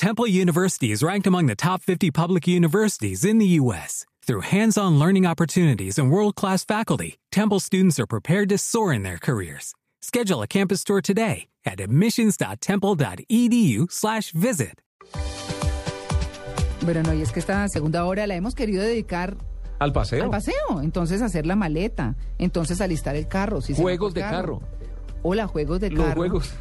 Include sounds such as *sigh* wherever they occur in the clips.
Temple University is ranked among the top 50 public universities in the U.S. Through hands-on learning opportunities and world-class faculty, Temple students are prepared to soar in their careers. Schedule a campus tour today at admissions.temple.edu/visit. Bueno, no, y es que esta segunda hora la hemos querido dedicar Al paseo. al paseo. Entonces, hacer la maleta. Entonces, alistar el carro. si se Juegos de por carro. Hola, juegos de Los carro. juegos.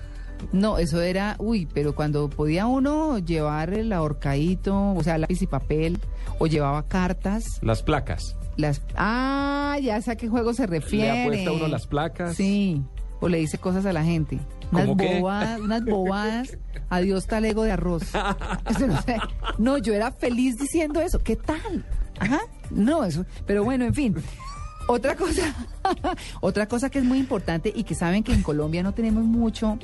No, eso era, uy, pero cuando podía uno llevar el ahorcadito, o sea, lápiz y papel, o llevaba cartas, Las placas. las... Ah, ya sé a qué juego se refiere. Le apuesta uno las placas. Sí, o le dice cosas a la gente. Unas ¿Cómo qué? bobadas, unas bobadas. *laughs* Adiós talego de arroz. Eso no, sé. no, yo era feliz diciendo eso. ¿Qué tal? Ajá. No, eso. Pero bueno, en fin. Otra cosa, *laughs* otra cosa que es muy importante y que saben que en Colombia no tenemos mucho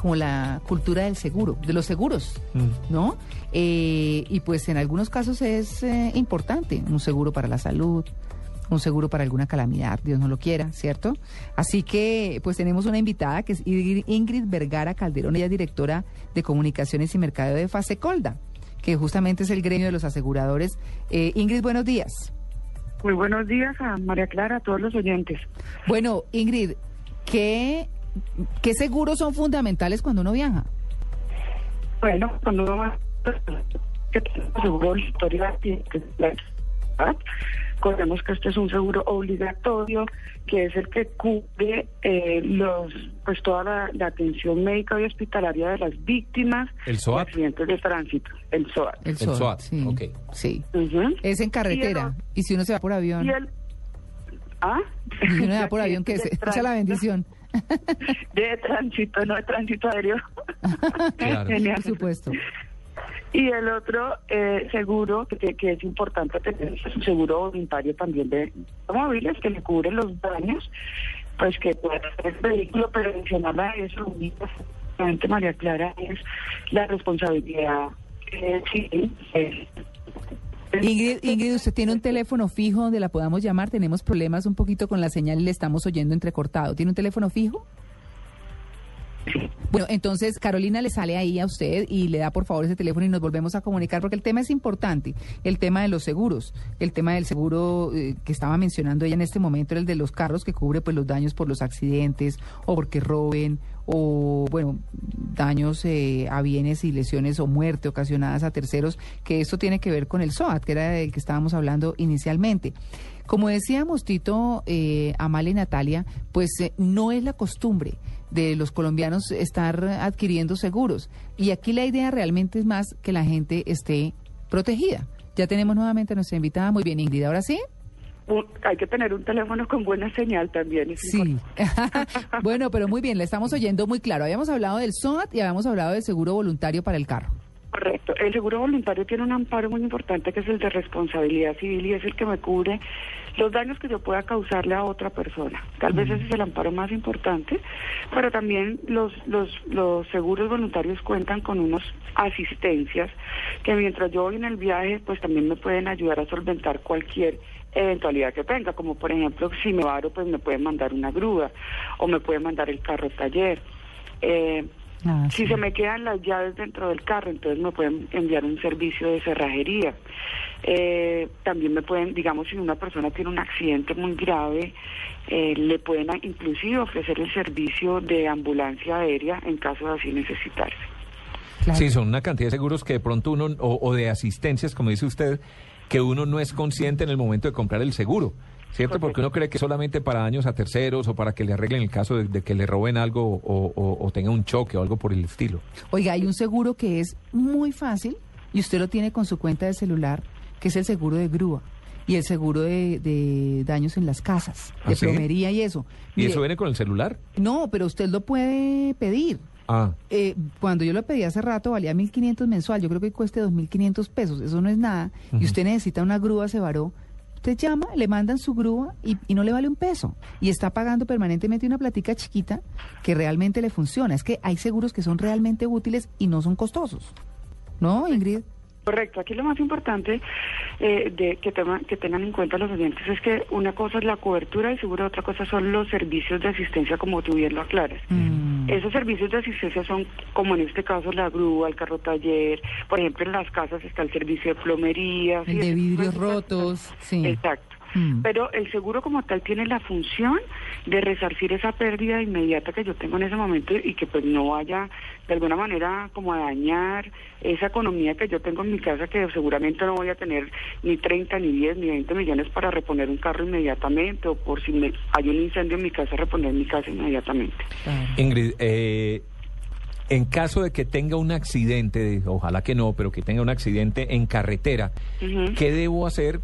como la cultura del seguro, de los seguros, Mm. ¿no? Eh, y pues en algunos casos es eh, importante un seguro para la salud, un seguro para alguna calamidad, Dios no lo quiera, ¿cierto? Así que pues tenemos una invitada que es Ingrid Vergara Calderón, ella es directora de comunicaciones y mercadeo de Fasecolda, que justamente es el gremio de los aseguradores. Eh, Ingrid, buenos días. Muy buenos días a María Clara, a todos los oyentes. Bueno, Ingrid, ¿qué, qué seguros son fundamentales cuando uno viaja? Bueno, cuando uno va seguro la ¿verdad? Recordemos que este es un seguro obligatorio, que es el que cubre eh, los, pues toda la, la atención médica y hospitalaria de las víctimas ¿El de SOAT? accidentes de tránsito, el SOAT. El El SOAT, sí. ok. Sí. Ujú. Es en carretera. Y, si uno se va por avión, Y el, ¿ah? si uno se va por avión, ¿qué es? *laughs* De Echa la tránsito. bendición. *laughs* De tránsito, no de tránsito aéreo. *laughs* Claro. Genial. Por supuesto. Y el otro eh, seguro que, que es importante tener es un seguro voluntario también de automóviles que le cubre los daños, pues que puede hacer el vehículo, pero adicional a eso, únicamente María Clara, es la responsabilidad eh, civil. eh, Ingrid, Ingrid, usted tiene un teléfono fijo donde la podamos llamar. Tenemos problemas un poquito con la señal y le estamos oyendo entrecortado. ¿Tiene un teléfono fijo? Bueno, entonces Carolina le sale ahí a usted y le da por favor ese teléfono y nos volvemos a comunicar porque el tema es importante, el tema de los seguros, el tema del seguro eh, que estaba mencionando ella en este momento, el de los carros que cubre pues los daños por los accidentes o porque roben o bueno, daños eh, a bienes y lesiones o muerte ocasionadas a terceros, que esto tiene que ver con el SOAT, que era del que estábamos hablando inicialmente. Como decíamos Tito, eh, y Natalia, pues eh, no es la costumbre de los colombianos estar adquiriendo seguros. Y aquí la idea realmente es más que la gente esté protegida. Ya tenemos nuevamente a nuestra invitada. Muy bien, Ingrid, ahora sí. Hay que tener un teléfono con buena señal también. es Sí. *laughs* bueno, pero muy bien, le estamos oyendo muy claro. Habíamos hablado del SOAT y habíamos hablado del seguro voluntario para el carro. Correcto. El seguro voluntario tiene un amparo muy importante que es el de responsabilidad civil y es el que me cubre los daños que yo pueda causarle a otra persona. Tal vez ese es el amparo más importante, pero también los, los, los seguros voluntarios cuentan con unas asistencias que mientras yo voy en el viaje, pues también me pueden ayudar a solventar cualquier eventualidad que tenga, como por ejemplo si me varo, pues me pueden mandar una grúa o me pueden mandar el carro al taller. Eh, Ah, si sí. se me quedan las llaves dentro del carro, entonces me pueden enviar un servicio de cerrajería. Eh, también me pueden, digamos, si una persona tiene un accidente muy grave, eh, le pueden inclusive ofrecer el servicio de ambulancia aérea en caso de así necesitarse. Claro. Sí, son una cantidad de seguros que de pronto uno, o, o de asistencias, como dice usted, que uno no es consciente en el momento de comprar el seguro, ¿cierto? Porque uno cree que solamente para daños a terceros o para que le arreglen el caso de, de que le roben algo o, o- o tenga un choque o algo por el estilo. Oiga, hay un seguro que es muy fácil y usted lo tiene con su cuenta de celular, que es el seguro de grúa y el seguro de, de daños en las casas, ¿Ah, de sí? plomería y eso. ¿Y Mire, eso viene con el celular? No, pero usted lo puede pedir. Ah, Eh, cuando yo lo pedí hace rato valía 1.500 mensual, yo creo que cueste 2.500 pesos, eso no es nada. Y usted necesita una grúa, se varó. Usted llama, le mandan su grúa y, y no le vale un peso. Y está pagando permanentemente una platica chiquita que realmente le funciona. Es que hay seguros que son realmente útiles y no son costosos. ¿No, Ingrid? Correcto, aquí lo más importante eh, de que, tema- que tengan en cuenta los oyentes es que una cosa es la cobertura del seguro, otra cosa son los servicios de asistencia, como tú bien lo aclaras. Mm, Esos servicios de asistencia son, como en este caso, la grúa, el carro taller. Por ejemplo, en las casas está el servicio de plomería. El de vidrios rotos. Sí. Exacto. Mm. Pero el seguro como tal tiene la función de resarcir esa pérdida inmediata que yo tengo en ese momento y que pues no vaya de alguna manera como a dañar esa economía que yo tengo en mi casa que seguramente no voy a tener ni 30, ni 10, ni 20 millones para reponer un carro inmediatamente o por si me, hay un incendio en mi casa, reponer mi casa inmediatamente. Ingrid, eh, en caso de que tenga un accidente, ojalá que no, pero que tenga un accidente en carretera, ¿qué debo hacer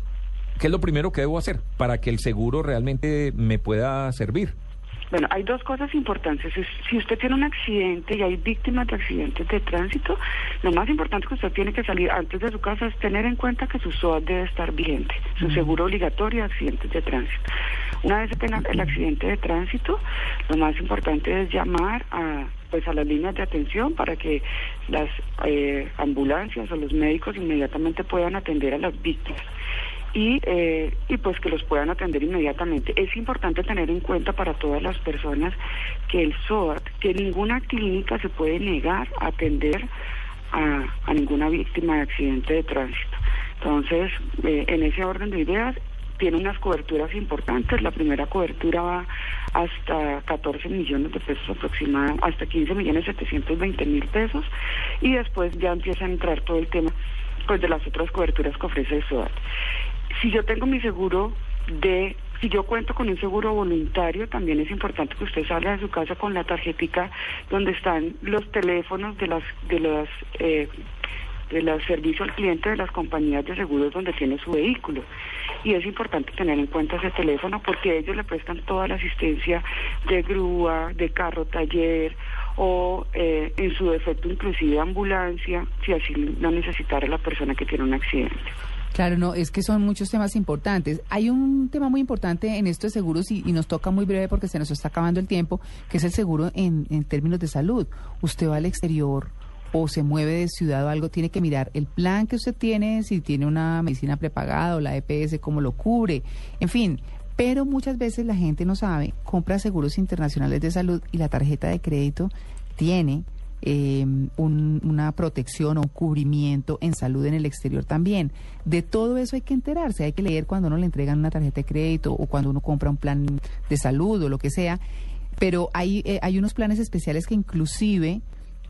¿Qué es lo primero que debo hacer para que el seguro realmente me pueda servir? Bueno, hay dos cosas importantes. Si usted tiene un accidente y hay víctimas de accidentes de tránsito, lo más importante que usted tiene que salir antes de su casa es tener en cuenta que su SOAT debe estar vigente, su seguro obligatorio de accidentes de tránsito. Una vez que tenga el accidente de tránsito, lo más importante es llamar a pues a las líneas de atención para que las eh, ambulancias o los médicos inmediatamente puedan atender a las víctimas y, eh, y pues que los puedan atender inmediatamente. Es importante tener en cuenta para todas las personas que el SOAT, que ninguna clínica se puede negar a atender a, ninguna víctima de accidente de tránsito. Entonces, eh, en ese orden de ideas, tiene unas coberturas importantes. La primera cobertura va hasta 14 millones de pesos aproximadamente, hasta 15 millones 720 mil pesos y después ya empieza a entrar todo el tema pues de las otras coberturas que ofrece el SOAT si yo tengo mi seguro de si yo cuento con un seguro voluntario, también es importante que usted salga de su casa con la tarjetica donde están los teléfonos de las de las eh, de los servicios al cliente de las compañías de seguros donde tiene su vehículo. Y es importante tener en cuenta ese teléfono porque ellos le prestan toda la asistencia de grúa, de carro taller o eh, en su defecto inclusive ambulancia si así no necesitara la persona que tiene un accidente. Claro, no, es que son muchos temas importantes. Hay un tema muy importante en estos seguros y, nos toca muy breve porque se nos está acabando el tiempo, que es el seguro en, en términos de salud. Usted va al exterior o se mueve de ciudad o algo, tiene que mirar el plan que usted tiene, si tiene una medicina prepagada o la EPS, cómo lo cubre, en fin. Pero muchas veces la gente no sabe, compra seguros internacionales de salud y la tarjeta de crédito tiene eh, una protección o un cubrimiento en salud en el exterior también. De todo eso hay que enterarse, hay que leer cuando uno le entregan una tarjeta de crédito o cuando uno compra un plan de salud o lo que sea. Pero hay, eh, hay unos planes especiales que inclusive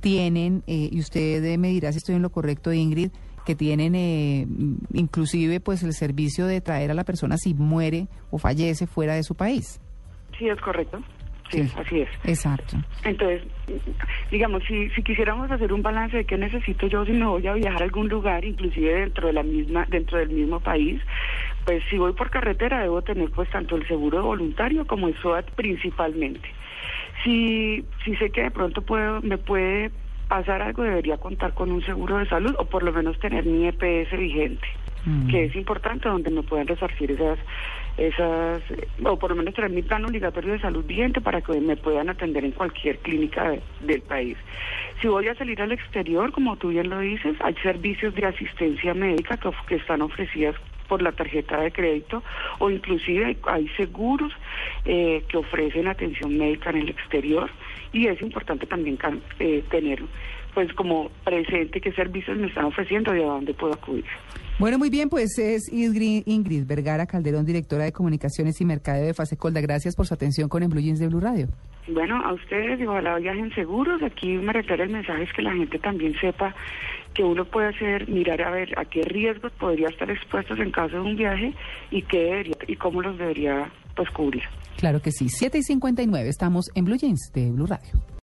tienen, eh, y usted me dirá si estoy en lo correcto, Ingrid, que tienen eh, inclusive pues el servicio de traer a la persona si muere o fallece fuera de su país. Sí, es correcto. Sí, así es. Exacto. Entonces, digamos, si, si quisiéramos hacer un balance de qué necesito yo si me voy a viajar a algún lugar, inclusive dentro de la misma, dentro del mismo país, pues si voy por carretera debo tener pues tanto el seguro voluntario como el SOAT principalmente. Si, si sé que de pronto puedo, me puede pasar algo, debería contar con un seguro de salud o por lo menos tener mi EPS vigente, mm. que es importante donde me puedan resarcir esas esas, o por lo menos tener mi plan obligatorio de salud vigente para que me puedan atender en cualquier clínica del país. Si voy a salir al exterior, como tú bien lo dices, hay servicios de asistencia médica que, que están ofrecidas por la tarjeta de crédito o inclusive hay, seguros eh, que ofrecen atención médica en el exterior y es importante también eh, tener pues como presente qué servicios me están ofreciendo y a dónde puedo acudir. Bueno, muy bien, pues es Ingrid, Vergara Calderón, directora de Comunicaciones y Mercadeo de Fasecolda. Gracias por su atención con el Blue Jeans de Blue Radio. Bueno, a ustedes, y ojalá viajen seguros. Aquí me refiero el mensaje es que la gente también sepa que uno puede hacer, mirar a ver a qué riesgos podría estar expuestos en caso de un viaje y qué debería, y cómo los debería pues cubrir. Claro que sí. 7 y 59, estamos en Blue Jeans de Blue Radio.